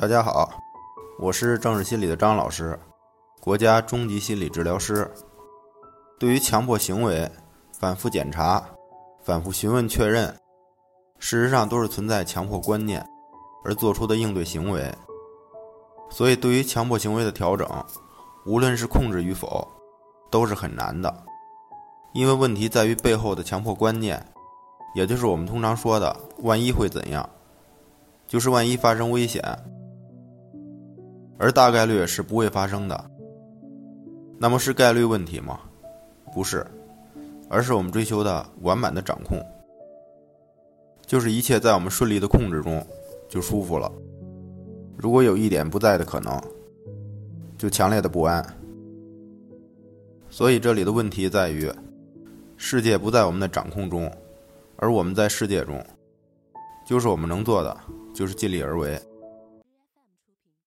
大家好，我是正视心理的张老师，国家中级心理治疗师。对于强迫行为，反复检查、反复询问确认，事实上都是存在强迫观念而做出的应对行为。所以，对于强迫行为的调整，无论是控制与否，都是很难的，因为问题在于背后的强迫观念，也就是我们通常说的“万一会怎样”，就是万一发生危险。而大概率是不会发生的。那么是概率问题吗？不是，而是我们追求的完满的掌控，就是一切在我们顺利的控制中就舒服了。如果有一点不在的可能，就强烈的不安。所以这里的问题在于，世界不在我们的掌控中，而我们在世界中，就是我们能做的就是尽力而为。